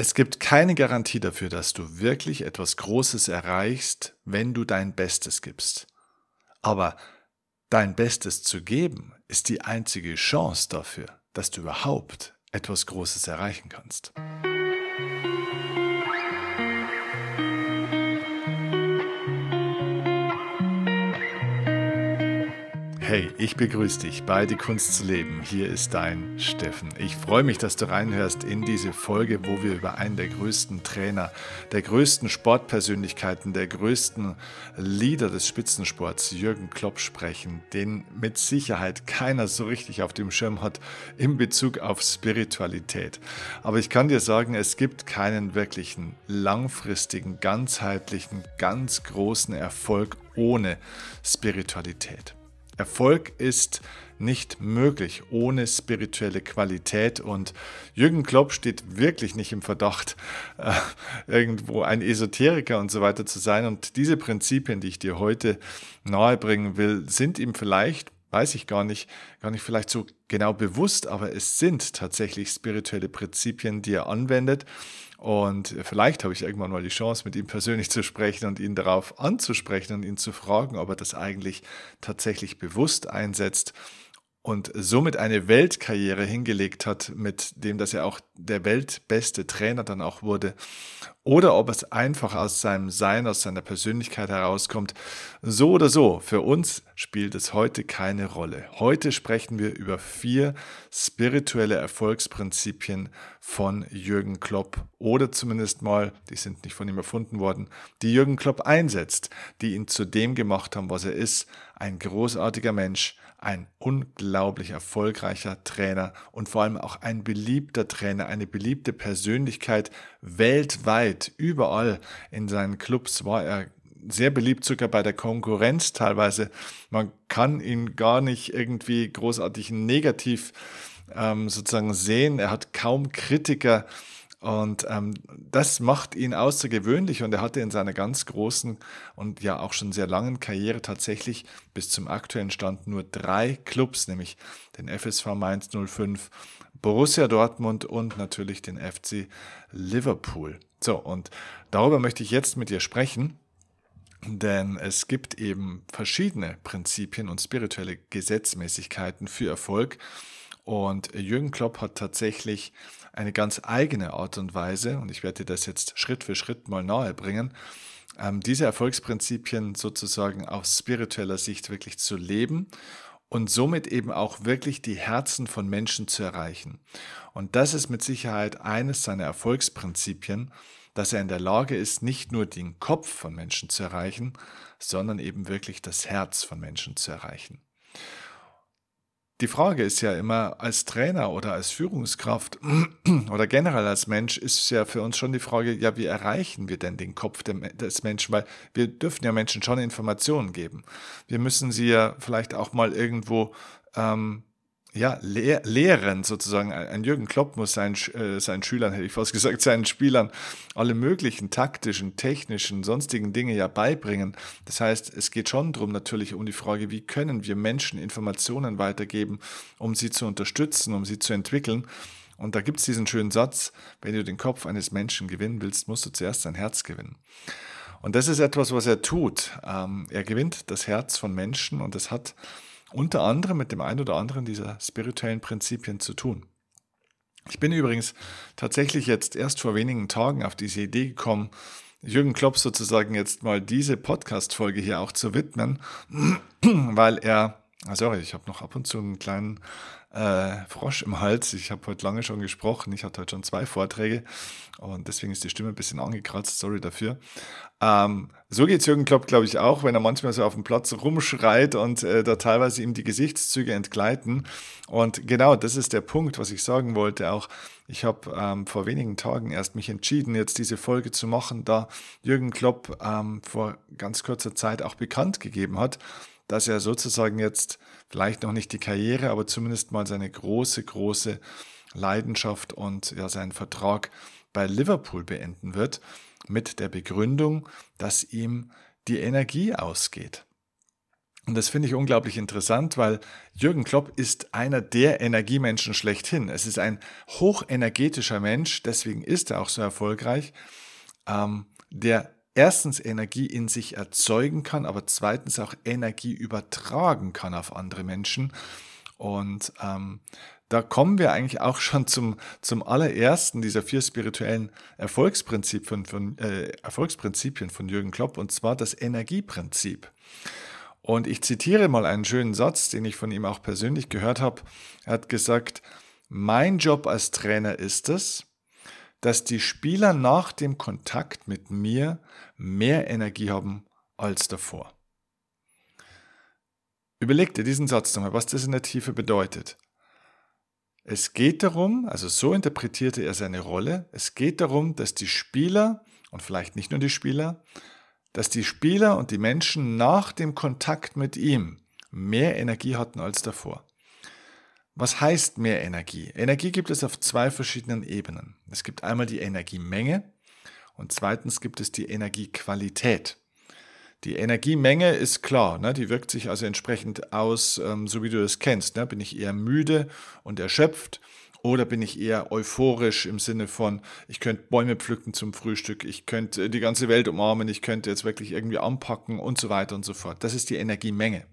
Es gibt keine Garantie dafür, dass du wirklich etwas Großes erreichst, wenn du dein Bestes gibst. Aber dein Bestes zu geben ist die einzige Chance dafür, dass du überhaupt etwas Großes erreichen kannst. Hey, ich begrüße dich bei Die Kunst zu leben. Hier ist dein Steffen. Ich freue mich, dass du reinhörst in diese Folge, wo wir über einen der größten Trainer, der größten Sportpersönlichkeiten, der größten Leader des Spitzensports, Jürgen Klopp, sprechen, den mit Sicherheit keiner so richtig auf dem Schirm hat in Bezug auf Spiritualität. Aber ich kann dir sagen, es gibt keinen wirklichen langfristigen, ganzheitlichen, ganz großen Erfolg ohne Spiritualität. Erfolg ist nicht möglich ohne spirituelle Qualität und Jürgen Klopp steht wirklich nicht im Verdacht, äh, irgendwo ein Esoteriker und so weiter zu sein. Und diese Prinzipien, die ich dir heute nahebringen will, sind ihm vielleicht weiß ich gar nicht, gar nicht vielleicht so genau bewusst, aber es sind tatsächlich spirituelle Prinzipien, die er anwendet. Und vielleicht habe ich irgendwann mal die Chance, mit ihm persönlich zu sprechen und ihn darauf anzusprechen und ihn zu fragen, ob er das eigentlich tatsächlich bewusst einsetzt und somit eine Weltkarriere hingelegt hat, mit dem, dass er auch der weltbeste Trainer dann auch wurde, oder ob es einfach aus seinem Sein, aus seiner Persönlichkeit herauskommt. So oder so, für uns spielt es heute keine Rolle. Heute sprechen wir über vier spirituelle Erfolgsprinzipien von Jürgen Klopp oder zumindest mal, die sind nicht von ihm erfunden worden, die Jürgen Klopp einsetzt, die ihn zu dem gemacht haben, was er ist, ein großartiger Mensch, ein unglaublich erfolgreicher Trainer und vor allem auch ein beliebter Trainer, eine beliebte Persönlichkeit weltweit, überall in seinen Clubs war er sehr beliebt, sogar bei der Konkurrenz teilweise. Man kann ihn gar nicht irgendwie großartig negativ ähm, sozusagen sehen. Er hat kaum Kritiker und ähm, das macht ihn außergewöhnlich und er hatte in seiner ganz großen und ja auch schon sehr langen Karriere tatsächlich bis zum aktuellen Stand nur drei Clubs, nämlich den FSV Mainz 05, Borussia Dortmund und natürlich den FC Liverpool. So, und darüber möchte ich jetzt mit dir sprechen. Denn es gibt eben verschiedene Prinzipien und spirituelle Gesetzmäßigkeiten für Erfolg. Und Jürgen Klopp hat tatsächlich eine ganz eigene Art und Weise, und ich werde dir das jetzt Schritt für Schritt mal nahe bringen, ähm, diese Erfolgsprinzipien sozusagen aus spiritueller Sicht wirklich zu leben und somit eben auch wirklich die Herzen von Menschen zu erreichen. Und das ist mit Sicherheit eines seiner Erfolgsprinzipien, dass er in der Lage ist, nicht nur den Kopf von Menschen zu erreichen, sondern eben wirklich das Herz von Menschen zu erreichen. Die Frage ist ja immer, als Trainer oder als Führungskraft oder generell als Mensch ist ja für uns schon die Frage, ja, wie erreichen wir denn den Kopf des Menschen? Weil wir dürfen ja Menschen schon Informationen geben. Wir müssen sie ja vielleicht auch mal irgendwo ähm, ja, lehr lehren sozusagen. Ein Jürgen Klopp muss seinen, äh, seinen Schülern, hätte ich fast gesagt, seinen Spielern alle möglichen taktischen, technischen, sonstigen Dinge ja beibringen. Das heißt, es geht schon darum natürlich um die Frage, wie können wir Menschen Informationen weitergeben, um sie zu unterstützen, um sie zu entwickeln. Und da gibt es diesen schönen Satz, wenn du den Kopf eines Menschen gewinnen willst, musst du zuerst sein Herz gewinnen. Und das ist etwas, was er tut. Ähm, er gewinnt das Herz von Menschen und das hat unter anderem mit dem einen oder anderen dieser spirituellen Prinzipien zu tun. Ich bin übrigens tatsächlich jetzt erst vor wenigen Tagen auf diese Idee gekommen, Jürgen Klopp sozusagen jetzt mal diese Podcast-Folge hier auch zu widmen, weil er, sorry, ich habe noch ab und zu einen kleinen äh, Frosch im Hals. Ich habe heute lange schon gesprochen. Ich hatte heute schon zwei Vorträge und deswegen ist die Stimme ein bisschen angekratzt. Sorry dafür. Ähm, so geht es Jürgen Klopp, glaube ich, auch, wenn er manchmal so auf dem Platz rumschreit und äh, da teilweise ihm die Gesichtszüge entgleiten. Und genau das ist der Punkt, was ich sagen wollte. Auch ich habe ähm, vor wenigen Tagen erst mich entschieden, jetzt diese Folge zu machen, da Jürgen Klopp ähm, vor ganz kurzer Zeit auch bekannt gegeben hat, dass er sozusagen jetzt vielleicht noch nicht die Karriere, aber zumindest mal seine große, große Leidenschaft und ja seinen Vertrag bei Liverpool beenden wird, mit der Begründung, dass ihm die Energie ausgeht. Und das finde ich unglaublich interessant, weil Jürgen Klopp ist einer der Energiemenschen schlechthin. Es ist ein hochenergetischer Mensch, deswegen ist er auch so erfolgreich, ähm, der erstens Energie in sich erzeugen kann, aber zweitens auch Energie übertragen kann auf andere Menschen. Und ähm, da kommen wir eigentlich auch schon zum, zum allerersten dieser vier spirituellen Erfolgsprinzipien von, äh, Erfolgsprinzipien von Jürgen Klopp, und zwar das Energieprinzip. Und ich zitiere mal einen schönen Satz, den ich von ihm auch persönlich gehört habe. Er hat gesagt, mein Job als Trainer ist es, dass die Spieler nach dem Kontakt mit mir mehr Energie haben als davor. Überleg dir diesen Satz nochmal, was das in der Tiefe bedeutet. Es geht darum, also so interpretierte er seine Rolle, es geht darum, dass die Spieler, und vielleicht nicht nur die Spieler, dass die Spieler und die Menschen nach dem Kontakt mit ihm mehr Energie hatten als davor. Was heißt mehr Energie? Energie gibt es auf zwei verschiedenen Ebenen. Es gibt einmal die Energiemenge und zweitens gibt es die Energiequalität. Die Energiemenge ist klar, ne? die wirkt sich also entsprechend aus, ähm, so wie du das kennst. Ne? Bin ich eher müde und erschöpft oder bin ich eher euphorisch im Sinne von, ich könnte Bäume pflücken zum Frühstück, ich könnte die ganze Welt umarmen, ich könnte jetzt wirklich irgendwie anpacken und so weiter und so fort. Das ist die Energiemenge.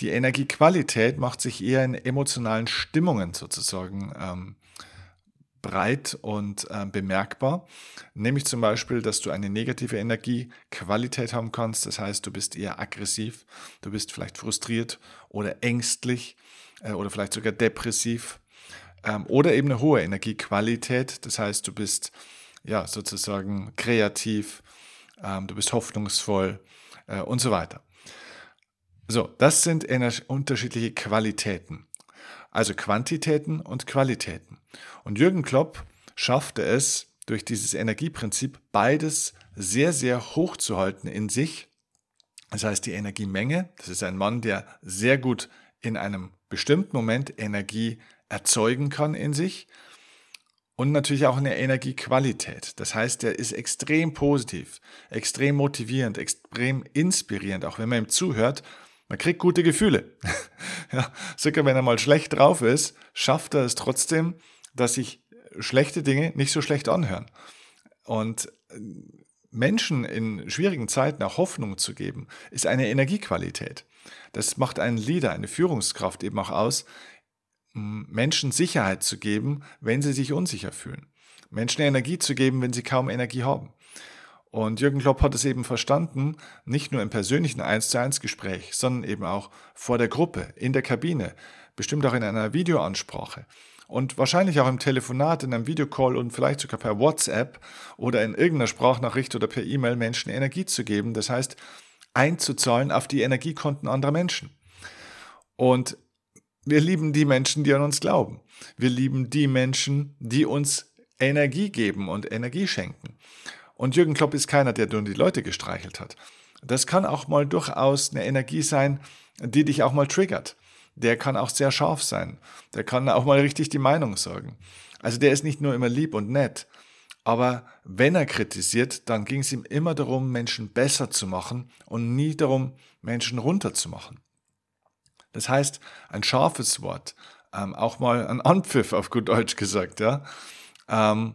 Die Energiequalität macht sich eher in emotionalen Stimmungen sozusagen ähm, breit und äh, bemerkbar. Nämlich zum Beispiel, dass du eine negative Energiequalität haben kannst. Das heißt, du bist eher aggressiv, du bist vielleicht frustriert oder ängstlich äh, oder vielleicht sogar depressiv ähm, oder eben eine hohe Energiequalität. Das heißt, du bist ja sozusagen kreativ, ähm, du bist hoffnungsvoll äh, und so weiter. So, das sind unterschiedliche Qualitäten. Also Quantitäten und Qualitäten. Und Jürgen Klopp schaffte es, durch dieses Energieprinzip beides sehr, sehr hoch zu halten in sich. Das heißt, die Energiemenge, das ist ein Mann, der sehr gut in einem bestimmten Moment Energie erzeugen kann in sich und natürlich auch eine Energiequalität. Das heißt, er ist extrem positiv, extrem motivierend, extrem inspirierend, auch wenn man ihm zuhört. Man kriegt gute Gefühle. ja, sogar wenn er mal schlecht drauf ist, schafft er es trotzdem, dass sich schlechte Dinge nicht so schlecht anhören. Und äh, Menschen in schwierigen Zeiten auch Hoffnung zu geben, ist eine Energiequalität. Das macht einen Leader, eine Führungskraft eben auch aus, Menschen Sicherheit zu geben, wenn sie sich unsicher fühlen. Menschen Energie zu geben, wenn sie kaum Energie haben. Und Jürgen Klopp hat es eben verstanden, nicht nur im persönlichen 1 zu 1 Gespräch, sondern eben auch vor der Gruppe, in der Kabine, bestimmt auch in einer Videoansprache und wahrscheinlich auch im Telefonat, in einem Videocall und vielleicht sogar per WhatsApp oder in irgendeiner Sprachnachricht oder per E-Mail Menschen Energie zu geben. Das heißt, einzuzahlen auf die Energiekonten anderer Menschen. Und wir lieben die Menschen, die an uns glauben. Wir lieben die Menschen, die uns Energie geben und Energie schenken. Und Jürgen Klopp ist keiner, der nur die Leute gestreichelt hat. Das kann auch mal durchaus eine Energie sein, die dich auch mal triggert. Der kann auch sehr scharf sein. Der kann auch mal richtig die Meinung sagen. Also der ist nicht nur immer lieb und nett, aber wenn er kritisiert, dann ging es ihm immer darum, Menschen besser zu machen und nie darum, Menschen runterzumachen. Das heißt, ein scharfes Wort, ähm, auch mal ein Anpfiff auf gut Deutsch gesagt, ja, ähm,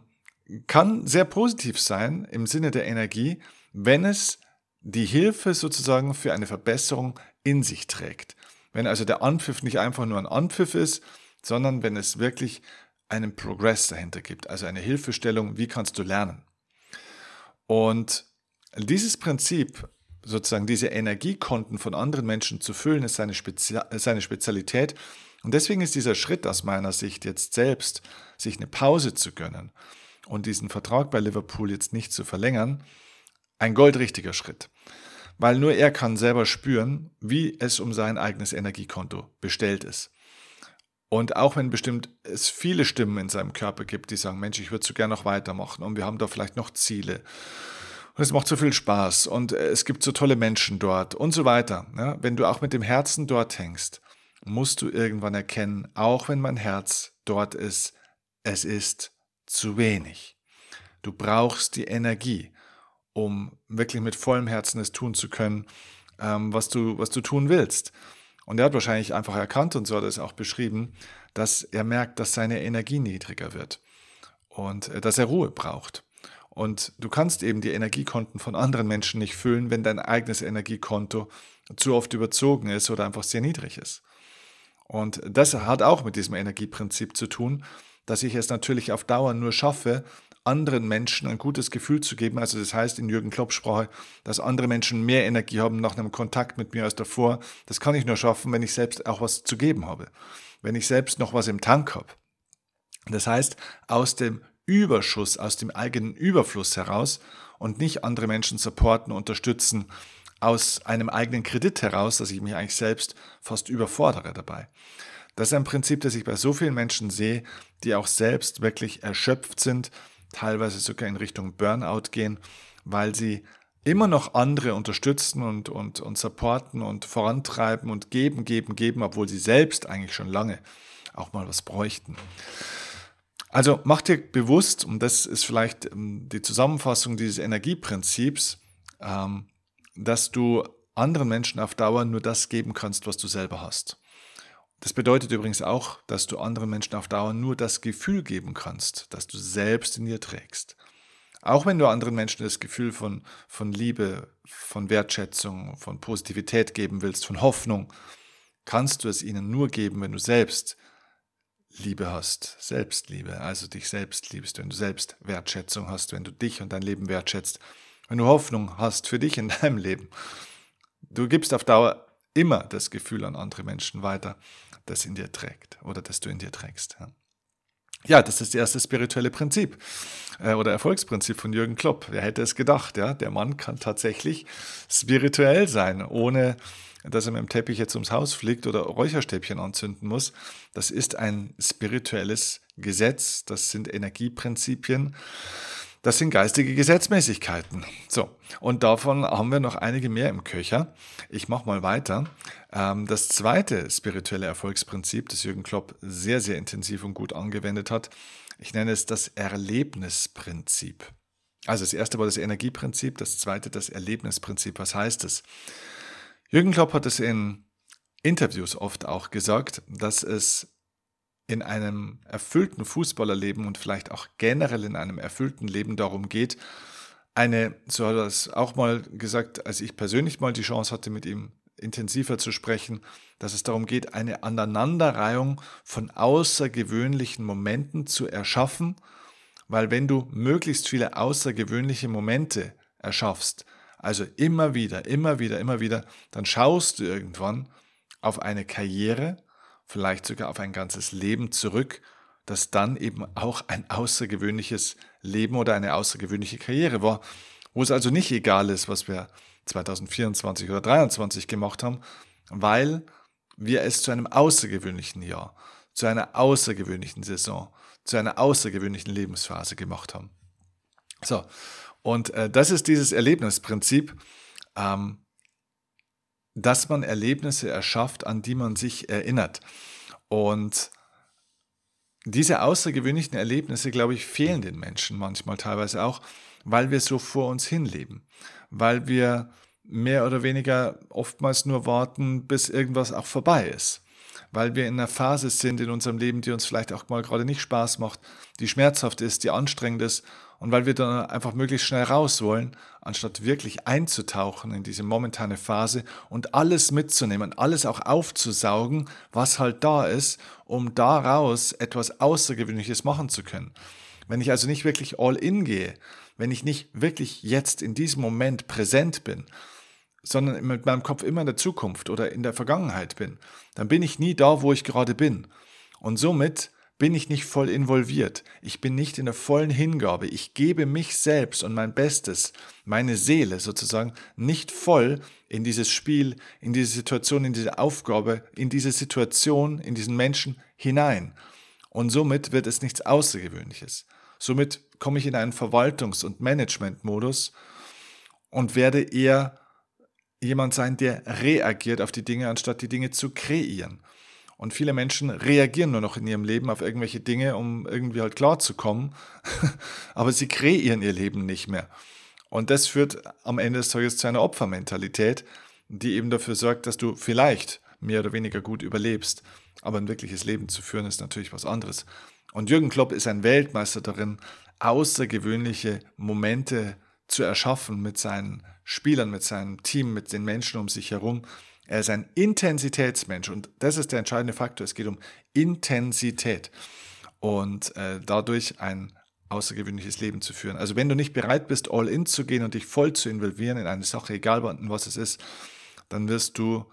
kann sehr positiv sein im Sinne der Energie, wenn es die Hilfe sozusagen für eine Verbesserung in sich trägt. Wenn also der Anpfiff nicht einfach nur ein Anpfiff ist, sondern wenn es wirklich einen Progress dahinter gibt, also eine Hilfestellung, wie kannst du lernen. Und dieses Prinzip sozusagen diese Energiekonten von anderen Menschen zu füllen, ist seine, Spezi seine Spezialität. Und deswegen ist dieser Schritt aus meiner Sicht jetzt selbst, sich eine Pause zu gönnen und diesen Vertrag bei Liverpool jetzt nicht zu verlängern, ein goldrichtiger Schritt. Weil nur er kann selber spüren, wie es um sein eigenes Energiekonto bestellt ist. Und auch wenn bestimmt es viele Stimmen in seinem Körper gibt, die sagen, Mensch, ich würde so gerne noch weitermachen und wir haben da vielleicht noch Ziele und es macht so viel Spaß und es gibt so tolle Menschen dort und so weiter. Ja, wenn du auch mit dem Herzen dort hängst, musst du irgendwann erkennen, auch wenn mein Herz dort ist, es ist zu wenig. Du brauchst die Energie, um wirklich mit vollem Herzen es tun zu können, ähm, was, du, was du tun willst. Und er hat wahrscheinlich einfach erkannt, und so hat er es auch beschrieben, dass er merkt, dass seine Energie niedriger wird und äh, dass er Ruhe braucht. Und du kannst eben die Energiekonten von anderen Menschen nicht füllen, wenn dein eigenes Energiekonto zu oft überzogen ist oder einfach sehr niedrig ist. Und das hat auch mit diesem Energieprinzip zu tun, dass ich es natürlich auf Dauer nur schaffe, anderen Menschen ein gutes Gefühl zu geben. Also das heißt in Jürgen Klopp Sprache, dass andere Menschen mehr Energie haben nach einem Kontakt mit mir als davor. Das kann ich nur schaffen, wenn ich selbst auch was zu geben habe. Wenn ich selbst noch was im Tank habe. Das heißt, aus dem Überschuss, aus dem eigenen Überfluss heraus und nicht andere Menschen supporten, unterstützen, aus einem eigenen Kredit heraus, dass ich mich eigentlich selbst fast überfordere dabei. Das ist ein Prinzip, das ich bei so vielen Menschen sehe, die auch selbst wirklich erschöpft sind, teilweise sogar in Richtung Burnout gehen, weil sie immer noch andere unterstützen und, und, und supporten und vorantreiben und geben, geben, geben, obwohl sie selbst eigentlich schon lange auch mal was bräuchten. Also mach dir bewusst, und das ist vielleicht ähm, die Zusammenfassung dieses Energieprinzips, ähm, dass du anderen Menschen auf Dauer nur das geben kannst, was du selber hast. Das bedeutet übrigens auch, dass du anderen Menschen auf Dauer nur das Gefühl geben kannst, das du selbst in dir trägst. Auch wenn du anderen Menschen das Gefühl von, von Liebe, von Wertschätzung, von Positivität geben willst, von Hoffnung, kannst du es ihnen nur geben, wenn du selbst Liebe hast, Selbstliebe, also dich selbst liebst, wenn du selbst Wertschätzung hast, wenn du dich und dein Leben wertschätzt, wenn du Hoffnung hast für dich in deinem Leben. Du gibst auf Dauer immer das Gefühl an andere Menschen weiter, das in dir trägt oder das du in dir trägst. Ja. Ja, das ist das erste spirituelle Prinzip äh, oder Erfolgsprinzip von Jürgen Klopp. Wer hätte es gedacht? Ja, der Mann kann tatsächlich spirituell sein, ohne dass er mit dem Teppich jetzt ums Haus fliegt oder Räucherstäbchen anzünden muss. Das ist ein spirituelles Gesetz. Das sind Energieprinzipien. Das sind geistige Gesetzmäßigkeiten. So, und davon haben wir noch einige mehr im Köcher. Ich mache mal weiter. Ähm, das zweite spirituelle Erfolgsprinzip, das Jürgen Klopp sehr, sehr intensiv und gut angewendet hat, ich nenne es das Erlebnisprinzip. Also das erste war das Energieprinzip, das zweite das Erlebnisprinzip. Was heißt es? Jürgen Klopp hat es in Interviews oft auch gesagt, dass es in einem erfüllten Fußballerleben und vielleicht auch generell in einem erfüllten Leben darum geht, eine, so hat er es auch mal gesagt, als ich persönlich mal die Chance hatte, mit ihm intensiver zu sprechen, dass es darum geht, eine Aneinanderreihung von außergewöhnlichen Momenten zu erschaffen, weil wenn du möglichst viele außergewöhnliche Momente erschaffst, also immer wieder, immer wieder, immer wieder, dann schaust du irgendwann auf eine Karriere, vielleicht sogar auf ein ganzes Leben zurück, das dann eben auch ein außergewöhnliches Leben oder eine außergewöhnliche Karriere war, wo es also nicht egal ist, was wir 2024 oder 2023 gemacht haben, weil wir es zu einem außergewöhnlichen Jahr, zu einer außergewöhnlichen Saison, zu einer außergewöhnlichen Lebensphase gemacht haben. So, und äh, das ist dieses Erlebnisprinzip. Ähm, dass man Erlebnisse erschafft, an die man sich erinnert. Und diese außergewöhnlichen Erlebnisse, glaube ich, fehlen den Menschen manchmal teilweise auch, weil wir so vor uns hinleben, weil wir mehr oder weniger oftmals nur warten, bis irgendwas auch vorbei ist, weil wir in einer Phase sind in unserem Leben, die uns vielleicht auch mal gerade nicht Spaß macht, die schmerzhaft ist, die anstrengend ist und weil wir dann einfach möglichst schnell raus wollen, anstatt wirklich einzutauchen in diese momentane Phase und alles mitzunehmen, alles auch aufzusaugen, was halt da ist, um daraus etwas Außergewöhnliches machen zu können. Wenn ich also nicht wirklich all in gehe, wenn ich nicht wirklich jetzt in diesem Moment präsent bin, sondern mit meinem Kopf immer in der Zukunft oder in der Vergangenheit bin, dann bin ich nie da, wo ich gerade bin. Und somit bin ich nicht voll involviert. Ich bin nicht in der vollen Hingabe. Ich gebe mich selbst und mein Bestes, meine Seele sozusagen, nicht voll in dieses Spiel, in diese Situation, in diese Aufgabe, in diese Situation, in diesen Menschen hinein. Und somit wird es nichts Außergewöhnliches. Somit komme ich in einen Verwaltungs- und Managementmodus und werde eher jemand sein, der reagiert auf die Dinge, anstatt die Dinge zu kreieren. Und viele Menschen reagieren nur noch in ihrem Leben auf irgendwelche Dinge, um irgendwie halt klarzukommen. Aber sie kreieren ihr Leben nicht mehr. Und das führt am Ende des Tages zu einer Opfermentalität, die eben dafür sorgt, dass du vielleicht mehr oder weniger gut überlebst. Aber ein wirkliches Leben zu führen ist natürlich was anderes. Und Jürgen Klopp ist ein Weltmeister darin, außergewöhnliche Momente zu erschaffen mit seinen Spielern, mit seinem Team, mit den Menschen um sich herum. Er ist ein Intensitätsmensch und das ist der entscheidende Faktor. Es geht um Intensität und äh, dadurch ein außergewöhnliches Leben zu führen. Also wenn du nicht bereit bist, all in zu gehen und dich voll zu involvieren in eine Sache, egal was es ist, dann wirst du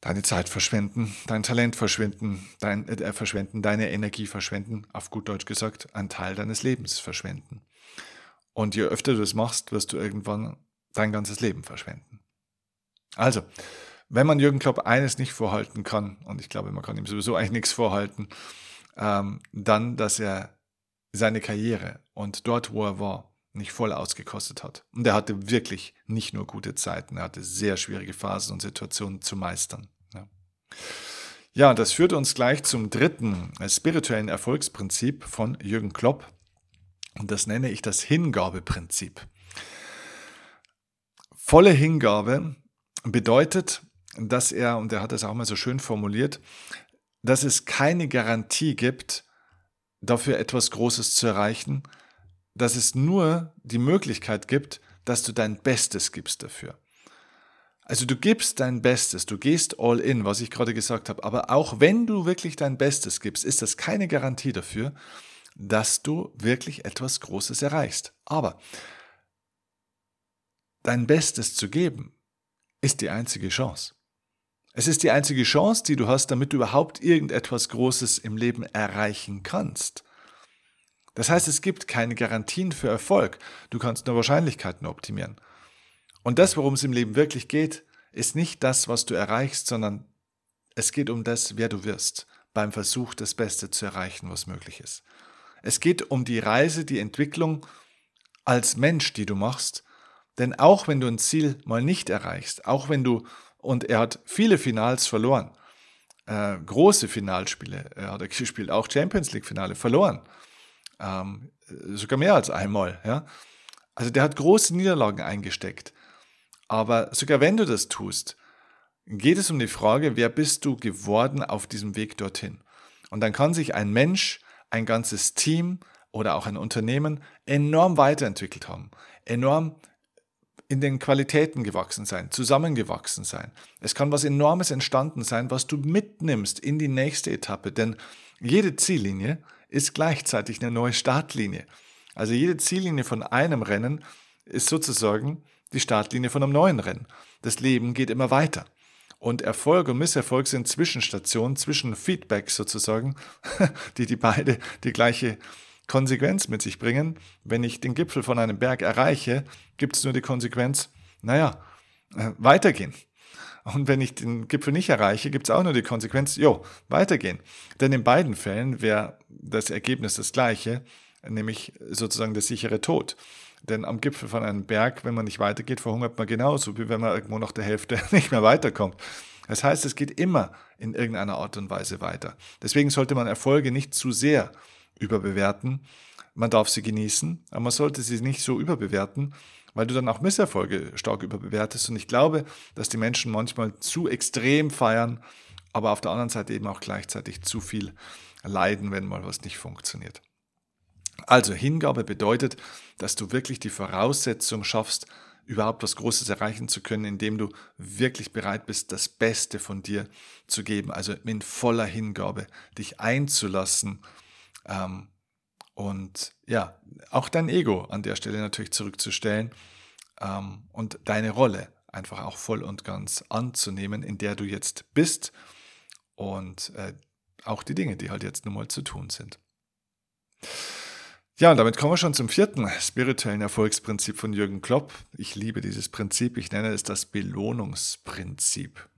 deine Zeit verschwenden, dein Talent verschwenden, dein, äh, verschwenden, deine Energie verschwenden, auf gut Deutsch gesagt, einen Teil deines Lebens verschwenden. Und je öfter du das machst, wirst du irgendwann dein ganzes Leben verschwenden. Also, wenn man Jürgen Klopp eines nicht vorhalten kann, und ich glaube, man kann ihm sowieso eigentlich nichts vorhalten, ähm, dann, dass er seine Karriere und dort, wo er war, nicht voll ausgekostet hat. Und er hatte wirklich nicht nur gute Zeiten, er hatte sehr schwierige Phasen und Situationen zu meistern. Ja, ja das führt uns gleich zum dritten äh, spirituellen Erfolgsprinzip von Jürgen Klopp. Und das nenne ich das Hingabeprinzip. Volle Hingabe bedeutet, dass er, und er hat das auch mal so schön formuliert, dass es keine Garantie gibt, dafür etwas Großes zu erreichen, dass es nur die Möglichkeit gibt, dass du dein Bestes gibst dafür. Also du gibst dein Bestes, du gehst all in, was ich gerade gesagt habe, aber auch wenn du wirklich dein Bestes gibst, ist das keine Garantie dafür, dass du wirklich etwas Großes erreichst. Aber dein Bestes zu geben, ist die einzige Chance. Es ist die einzige Chance, die du hast, damit du überhaupt irgendetwas Großes im Leben erreichen kannst. Das heißt, es gibt keine Garantien für Erfolg. Du kannst nur Wahrscheinlichkeiten optimieren. Und das, worum es im Leben wirklich geht, ist nicht das, was du erreichst, sondern es geht um das, wer du wirst, beim Versuch, das Beste zu erreichen, was möglich ist. Es geht um die Reise, die Entwicklung als Mensch, die du machst. Denn auch wenn du ein Ziel mal nicht erreichst, auch wenn du und er hat viele Finals verloren. Äh, große Finalspiele. Er hat gespielt, auch Champions League-Finale verloren. Ähm, sogar mehr als einmal. Ja? Also der hat große Niederlagen eingesteckt. Aber sogar wenn du das tust, geht es um die Frage, wer bist du geworden auf diesem Weg dorthin? Und dann kann sich ein Mensch, ein ganzes Team oder auch ein Unternehmen enorm weiterentwickelt haben, enorm in den Qualitäten gewachsen sein, zusammengewachsen sein. Es kann was Enormes entstanden sein, was du mitnimmst in die nächste Etappe, denn jede Ziellinie ist gleichzeitig eine neue Startlinie. Also jede Ziellinie von einem Rennen ist sozusagen die Startlinie von einem neuen Rennen. Das Leben geht immer weiter. Und Erfolg und Misserfolg sind Zwischenstationen, Zwischenfeedbacks sozusagen, die die beide die gleiche Konsequenz mit sich bringen. Wenn ich den Gipfel von einem Berg erreiche, gibt es nur die Konsequenz, naja, äh, weitergehen. Und wenn ich den Gipfel nicht erreiche, gibt es auch nur die Konsequenz, jo, weitergehen. Denn in beiden Fällen wäre das Ergebnis das gleiche, nämlich sozusagen der sichere Tod. Denn am Gipfel von einem Berg, wenn man nicht weitergeht, verhungert man genauso, wie wenn man irgendwo nach der Hälfte nicht mehr weiterkommt. Das heißt, es geht immer in irgendeiner Art und Weise weiter. Deswegen sollte man Erfolge nicht zu sehr überbewerten. Man darf sie genießen, aber man sollte sie nicht so überbewerten, weil du dann auch Misserfolge stark überbewertest. Und ich glaube, dass die Menschen manchmal zu extrem feiern, aber auf der anderen Seite eben auch gleichzeitig zu viel leiden, wenn mal was nicht funktioniert. Also Hingabe bedeutet, dass du wirklich die Voraussetzung schaffst, überhaupt was Großes erreichen zu können, indem du wirklich bereit bist, das Beste von dir zu geben, also in voller Hingabe dich einzulassen ähm, und ja, auch dein Ego an der Stelle natürlich zurückzustellen ähm, und deine Rolle einfach auch voll und ganz anzunehmen, in der du jetzt bist und äh, auch die Dinge, die halt jetzt nun mal zu tun sind. Ja, und damit kommen wir schon zum vierten spirituellen Erfolgsprinzip von Jürgen Klopp. Ich liebe dieses Prinzip, ich nenne es das Belohnungsprinzip.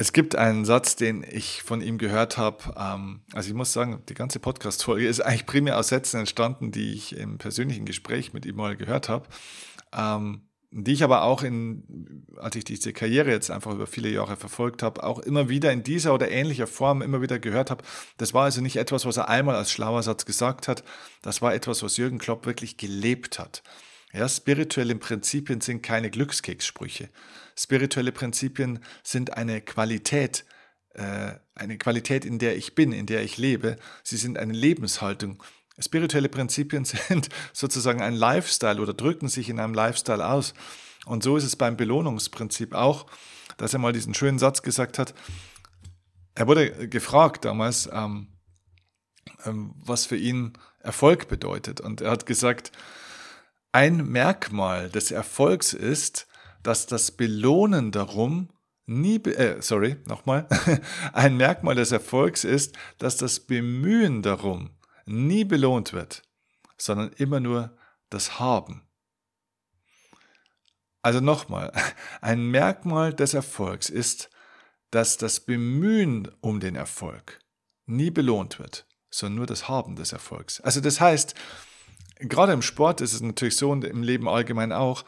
Es gibt einen Satz, den ich von ihm gehört habe. Ähm, also ich muss sagen, die ganze Podcast-Folge ist eigentlich primär aus Sätzen entstanden, die ich im persönlichen Gespräch mit ihm mal gehört habe. Ähm, die ich aber auch in, als ich diese Karriere jetzt einfach über viele Jahre verfolgt habe, auch immer wieder in dieser oder ähnlicher Form immer wieder gehört habe. Das war also nicht etwas, was er einmal als schlauer Satz gesagt hat. Das war etwas, was Jürgen Klopp wirklich gelebt hat. Ja, spirituelle Prinzipien sind keine Glückskekssprüche. Spirituelle Prinzipien sind eine Qualität, äh, eine Qualität, in der ich bin, in der ich lebe. Sie sind eine Lebenshaltung. Spirituelle Prinzipien sind sozusagen ein Lifestyle oder drücken sich in einem Lifestyle aus. Und so ist es beim Belohnungsprinzip auch, dass er mal diesen schönen Satz gesagt hat. Er wurde gefragt damals, ähm, ähm, was für ihn Erfolg bedeutet. Und er hat gesagt, ein Merkmal des Erfolgs ist, dass das Belohnen darum nie, äh, sorry, nochmal, ein Merkmal des Erfolgs ist, dass das Bemühen darum nie belohnt wird, sondern immer nur das Haben. Also nochmal, ein Merkmal des Erfolgs ist, dass das Bemühen um den Erfolg nie belohnt wird, sondern nur das Haben des Erfolgs. Also das heißt, gerade im Sport ist es natürlich so und im Leben allgemein auch,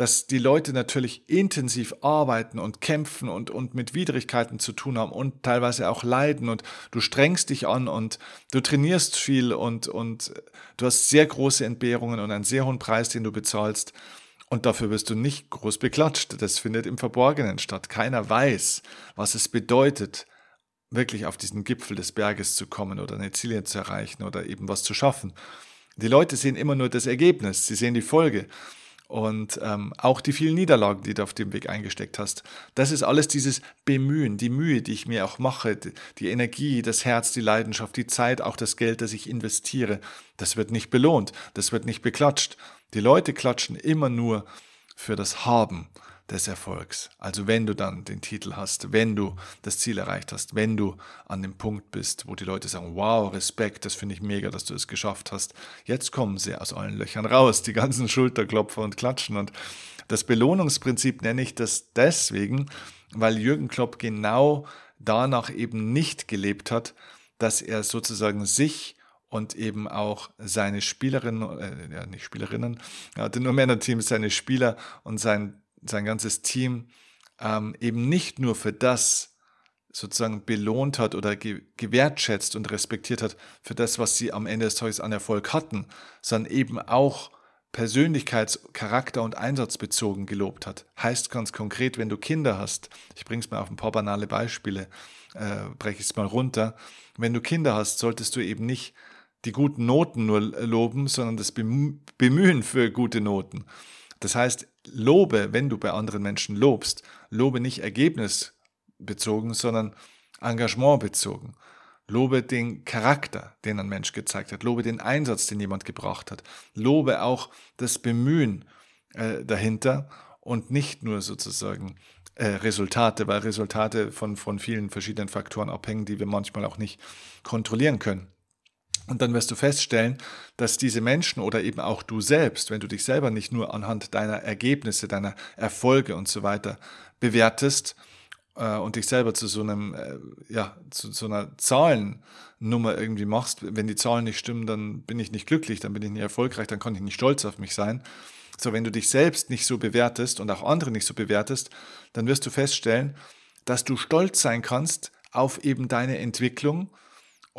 dass die Leute natürlich intensiv arbeiten und kämpfen und, und mit Widrigkeiten zu tun haben und teilweise auch leiden und du strengst dich an und du trainierst viel und, und du hast sehr große Entbehrungen und einen sehr hohen Preis, den du bezahlst. Und dafür wirst du nicht groß beklatscht. Das findet im Verborgenen statt. Keiner weiß, was es bedeutet, wirklich auf diesen Gipfel des Berges zu kommen oder eine Ziele zu erreichen oder eben was zu schaffen. Die Leute sehen immer nur das Ergebnis, sie sehen die Folge und ähm, auch die vielen Niederlagen, die du auf dem Weg eingesteckt hast. Das ist alles dieses Bemühen, die Mühe, die ich mir auch mache, die Energie, das Herz, die Leidenschaft, die Zeit, auch das Geld, das ich investiere. Das wird nicht belohnt, das wird nicht beklatscht. Die Leute klatschen immer nur für das Haben des Erfolgs. Also wenn du dann den Titel hast, wenn du das Ziel erreicht hast, wenn du an dem Punkt bist, wo die Leute sagen, wow, Respekt, das finde ich mega, dass du es geschafft hast. Jetzt kommen sie aus allen Löchern raus, die ganzen Schulterklopfer und Klatschen. Und das Belohnungsprinzip nenne ich das deswegen, weil Jürgen Klopp genau danach eben nicht gelebt hat, dass er sozusagen sich und eben auch seine Spielerinnen, äh, ja nicht Spielerinnen, er hatte nur Männerteams, seine Spieler und sein sein ganzes Team ähm, eben nicht nur für das sozusagen belohnt hat oder ge gewertschätzt und respektiert hat, für das, was sie am Ende des Tages an Erfolg hatten, sondern eben auch Persönlichkeits-, Charakter- und Einsatzbezogen gelobt hat. Heißt ganz konkret, wenn du Kinder hast, ich bringe es mal auf ein paar banale Beispiele, äh, breche es mal runter, wenn du Kinder hast, solltest du eben nicht die guten Noten nur loben, sondern das Bemühen für gute Noten. Das heißt, lobe, wenn du bei anderen Menschen lobst, lobe nicht ergebnisbezogen, sondern engagementbezogen. Lobe den Charakter, den ein Mensch gezeigt hat. Lobe den Einsatz, den jemand gebracht hat. Lobe auch das Bemühen äh, dahinter und nicht nur sozusagen äh, Resultate, weil Resultate von, von vielen verschiedenen Faktoren abhängen, die wir manchmal auch nicht kontrollieren können. Und dann wirst du feststellen, dass diese Menschen oder eben auch du selbst, wenn du dich selber nicht nur anhand deiner Ergebnisse, deiner Erfolge und so weiter bewertest äh, und dich selber zu so einem, äh, ja, zu so einer Zahlennummer irgendwie machst, wenn die Zahlen nicht stimmen, dann bin ich nicht glücklich, dann bin ich nicht erfolgreich, dann kann ich nicht stolz auf mich sein. So, wenn du dich selbst nicht so bewertest und auch andere nicht so bewertest, dann wirst du feststellen, dass du stolz sein kannst auf eben deine Entwicklung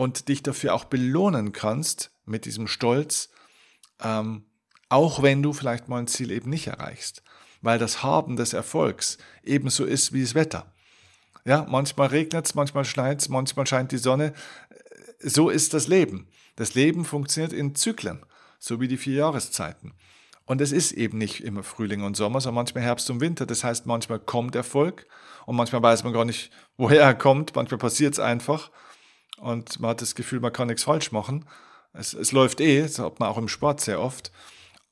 und dich dafür auch belohnen kannst mit diesem Stolz, ähm, auch wenn du vielleicht mal ein Ziel eben nicht erreichst. Weil das Haben des Erfolgs ebenso ist wie das Wetter. Ja, manchmal regnet es, manchmal schneit es, manchmal scheint die Sonne. So ist das Leben. Das Leben funktioniert in Zyklen, so wie die vier Jahreszeiten. Und es ist eben nicht immer Frühling und Sommer, sondern manchmal Herbst und Winter. Das heißt, manchmal kommt Erfolg und manchmal weiß man gar nicht, woher er kommt. Manchmal passiert es einfach und man hat das Gefühl, man kann nichts falsch machen. Es, es läuft eh, das hat man auch im Sport sehr oft.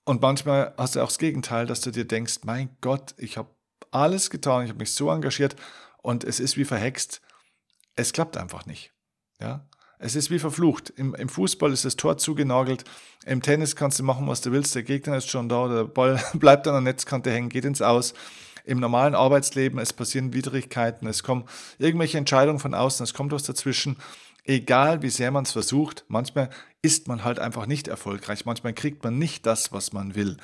Und manchmal hast du auch das Gegenteil, dass du dir denkst, mein Gott, ich habe alles getan, ich habe mich so engagiert und es ist wie verhext. Es klappt einfach nicht. Ja? Es ist wie verflucht. Im, Im, Fußball ist das Tor zugenagelt. Im Tennis kannst du machen, was du willst. Der Gegner ist schon da. Der Ball bleibt an der Netzkante hängen, geht ins Aus. Im normalen Arbeitsleben, es passieren Widrigkeiten, es kommen irgendwelche Entscheidungen von außen, es kommt was dazwischen egal wie sehr man es versucht, manchmal ist man halt einfach nicht erfolgreich. Manchmal kriegt man nicht das, was man will.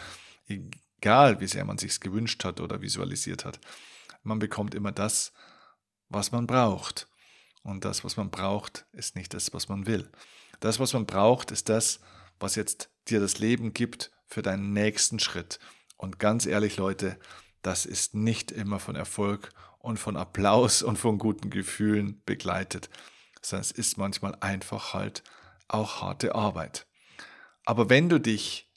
Egal wie sehr man sich gewünscht hat oder visualisiert hat. Man bekommt immer das, was man braucht. Und das, was man braucht, ist nicht das, was man will. Das, was man braucht, ist das, was jetzt dir das Leben gibt für deinen nächsten Schritt. Und ganz ehrlich, Leute, das ist nicht immer von Erfolg und von Applaus und von guten Gefühlen begleitet, sondern es ist manchmal einfach halt auch harte Arbeit. Aber wenn du dich,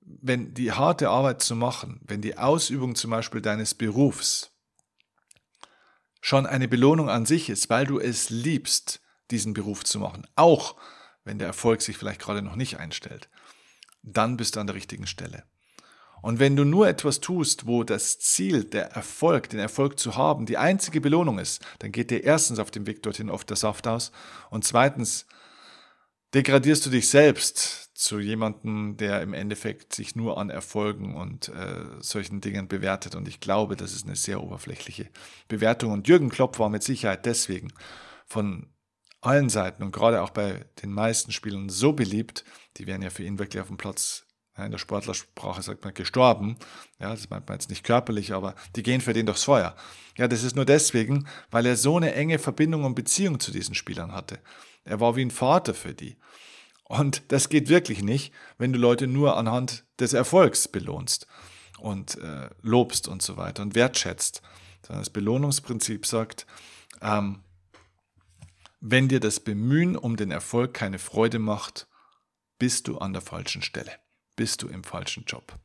wenn die harte Arbeit zu machen, wenn die Ausübung zum Beispiel deines Berufs schon eine Belohnung an sich ist, weil du es liebst, diesen Beruf zu machen, auch wenn der Erfolg sich vielleicht gerade noch nicht einstellt, dann bist du an der richtigen Stelle. Und wenn du nur etwas tust, wo das Ziel, der Erfolg, den Erfolg zu haben, die einzige Belohnung ist, dann geht dir erstens auf dem Weg dorthin oft der Saft aus und zweitens degradierst du dich selbst zu jemandem, der im Endeffekt sich nur an Erfolgen und äh, solchen Dingen bewertet. Und ich glaube, das ist eine sehr oberflächliche Bewertung. Und Jürgen Klopp war mit Sicherheit deswegen von allen Seiten und gerade auch bei den meisten Spielern so beliebt, die wären ja für ihn wirklich auf dem Platz, in der Sportlersprache sagt man gestorben, ja, das meint man jetzt nicht körperlich, aber die gehen für den durchs Feuer. Ja, das ist nur deswegen, weil er so eine enge Verbindung und Beziehung zu diesen Spielern hatte. Er war wie ein Vater für die. Und das geht wirklich nicht, wenn du Leute nur anhand des Erfolgs belohnst und äh, lobst und so weiter und wertschätzt. Sondern das Belohnungsprinzip sagt, ähm, wenn dir das Bemühen um den Erfolg keine Freude macht, bist du an der falschen Stelle, bist du im falschen Job.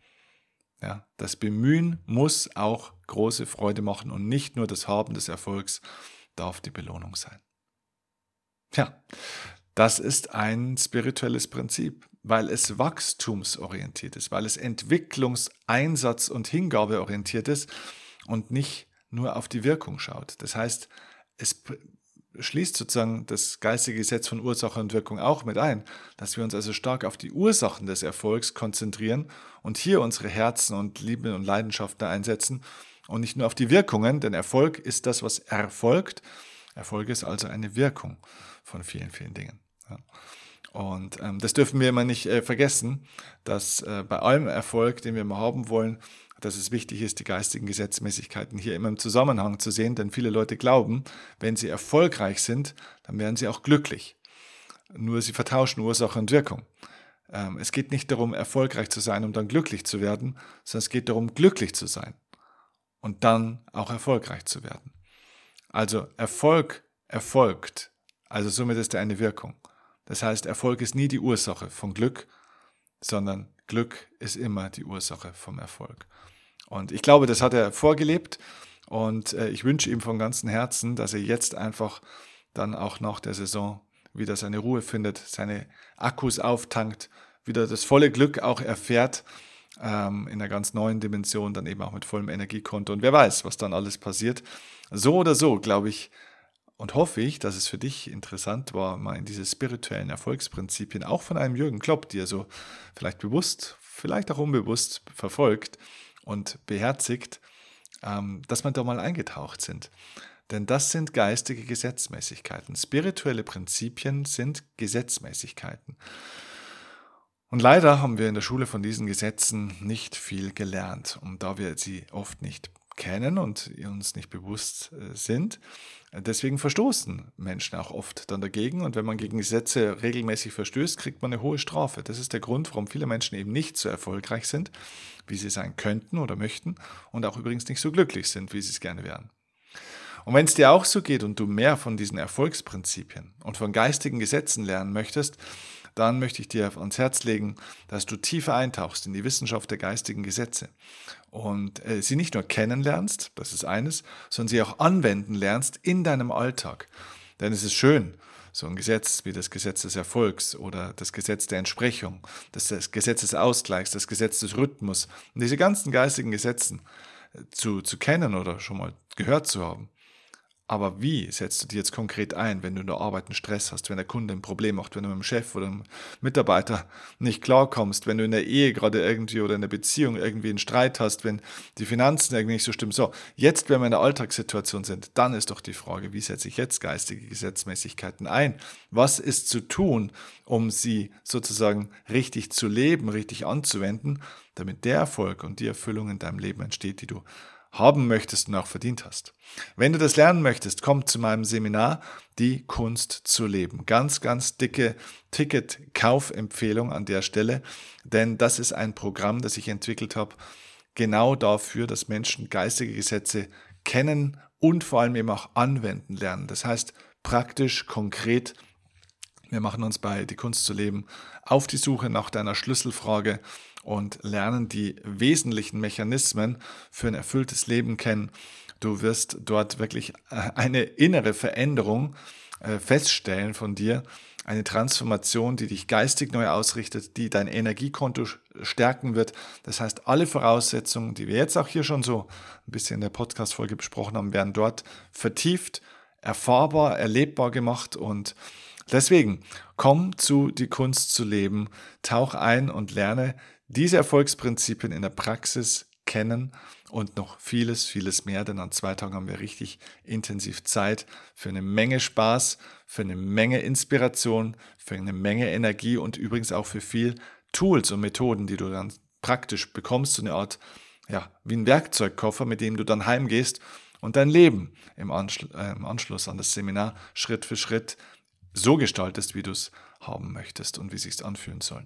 Ja, das Bemühen muss auch große Freude machen und nicht nur das Haben des Erfolgs darf die Belohnung sein. Ja, das ist ein spirituelles Prinzip, weil es wachstumsorientiert ist, weil es Entwicklungs-, Einsatz- und Hingabeorientiert ist und nicht nur auf die Wirkung schaut. Das heißt, es schließt sozusagen das geistige Gesetz von Ursache und Wirkung auch mit ein, dass wir uns also stark auf die Ursachen des Erfolgs konzentrieren und hier unsere Herzen und Liebe und Leidenschaften einsetzen und nicht nur auf die Wirkungen, denn Erfolg ist das, was erfolgt. Erfolg ist also eine Wirkung von vielen, vielen Dingen. Ja. Und ähm, das dürfen wir immer nicht äh, vergessen, dass äh, bei allem Erfolg, den wir mal haben wollen, dass es wichtig ist, die geistigen Gesetzmäßigkeiten hier immer im Zusammenhang zu sehen, denn viele Leute glauben, wenn sie erfolgreich sind, dann werden sie auch glücklich. Nur sie vertauschen Ursache und Wirkung. Ähm, es geht nicht darum, erfolgreich zu sein, um dann glücklich zu werden, sondern es geht darum, glücklich zu sein und dann auch erfolgreich zu werden. Also Erfolg erfolgt, also somit ist er eine Wirkung. Das heißt, Erfolg ist nie die Ursache von Glück, sondern Glück ist immer die Ursache vom Erfolg. Und ich glaube, das hat er vorgelebt. Und äh, ich wünsche ihm von ganzem Herzen, dass er jetzt einfach dann auch nach der Saison wieder seine Ruhe findet, seine Akkus auftankt, wieder das volle Glück auch erfährt ähm, in einer ganz neuen Dimension, dann eben auch mit vollem Energiekonto. Und wer weiß, was dann alles passiert. So oder so, glaube ich, und hoffe ich, dass es für dich interessant war, mal in diese spirituellen Erfolgsprinzipien auch von einem Jürgen Klopp, die er so vielleicht bewusst, vielleicht auch unbewusst verfolgt und beherzigt, ähm, dass man da mal eingetaucht sind. Denn das sind geistige Gesetzmäßigkeiten. Spirituelle Prinzipien sind Gesetzmäßigkeiten. Und leider haben wir in der Schule von diesen Gesetzen nicht viel gelernt. Und da wir sie oft nicht kennen und uns nicht bewusst äh, sind. Deswegen verstoßen Menschen auch oft dann dagegen. Und wenn man gegen Gesetze regelmäßig verstößt, kriegt man eine hohe Strafe. Das ist der Grund, warum viele Menschen eben nicht so erfolgreich sind, wie sie sein könnten oder möchten. Und auch übrigens nicht so glücklich sind, wie sie es gerne wären. Und wenn es dir auch so geht und du mehr von diesen Erfolgsprinzipien und von geistigen Gesetzen lernen möchtest, dann möchte ich dir ans Herz legen, dass du tiefer eintauchst in die Wissenschaft der geistigen Gesetze und äh, sie nicht nur kennenlernst, das ist eines, sondern sie auch anwenden lernst in deinem Alltag. Denn es ist schön, so ein Gesetz wie das Gesetz des Erfolgs oder das Gesetz der Entsprechung, das, das Gesetz des Ausgleichs, das Gesetz des Rhythmus und diese ganzen geistigen Gesetzen äh, zu, zu kennen oder schon mal gehört zu haben. Aber wie setzt du die jetzt konkret ein, wenn du in der Arbeit einen Stress hast, wenn der Kunde ein Problem macht, wenn du mit dem Chef oder einem Mitarbeiter nicht klarkommst, wenn du in der Ehe gerade irgendwie oder in der Beziehung irgendwie einen Streit hast, wenn die Finanzen irgendwie nicht so stimmen. So, jetzt, wenn wir in der Alltagssituation sind, dann ist doch die Frage, wie setze ich jetzt geistige Gesetzmäßigkeiten ein? Was ist zu tun, um sie sozusagen richtig zu leben, richtig anzuwenden, damit der Erfolg und die Erfüllung in deinem Leben entsteht, die du haben möchtest und auch verdient hast. Wenn du das lernen möchtest, komm zu meinem Seminar Die Kunst zu leben. Ganz, ganz dicke Ticket-Kaufempfehlung an der Stelle, denn das ist ein Programm, das ich entwickelt habe, genau dafür, dass Menschen geistige Gesetze kennen und vor allem eben auch anwenden lernen. Das heißt, praktisch, konkret wir machen uns bei Die Kunst zu leben auf die Suche nach deiner Schlüsselfrage und lernen die wesentlichen Mechanismen für ein erfülltes Leben kennen. Du wirst dort wirklich äh, eine innere Veränderung äh, feststellen von dir, eine Transformation, die dich geistig neu ausrichtet, die dein Energiekonto stärken wird. Das heißt, alle Voraussetzungen, die wir jetzt auch hier schon so ein bisschen in der Podcast-Folge besprochen haben, werden dort vertieft, erfahrbar, erlebbar gemacht und Deswegen komm zu die Kunst zu leben, tauch ein und lerne diese Erfolgsprinzipien in der Praxis kennen und noch vieles, vieles mehr, denn an zwei Tagen haben wir richtig intensiv Zeit für eine Menge Spaß, für eine Menge Inspiration, für eine Menge Energie und übrigens auch für viel Tools und Methoden, die du dann praktisch bekommst, so eine Art, ja, wie ein Werkzeugkoffer, mit dem du dann heimgehst und dein Leben im, Anschl äh, im Anschluss an das Seminar Schritt für Schritt so gestaltest, wie du es haben möchtest und wie es sich anfühlen soll.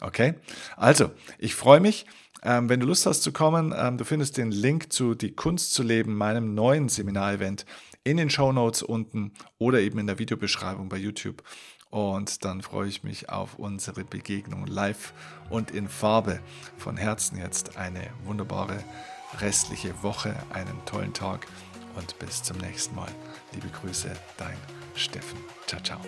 Okay? Also, ich freue mich, ähm, wenn du Lust hast zu kommen. Ähm, du findest den Link zu Die Kunst zu leben, meinem neuen Seminarevent, in den Show Notes unten oder eben in der Videobeschreibung bei YouTube. Und dann freue ich mich auf unsere Begegnung live und in Farbe. Von Herzen jetzt eine wunderbare restliche Woche, einen tollen Tag und bis zum nächsten Mal. Liebe Grüße, dein Steffen. Ciao, ciao.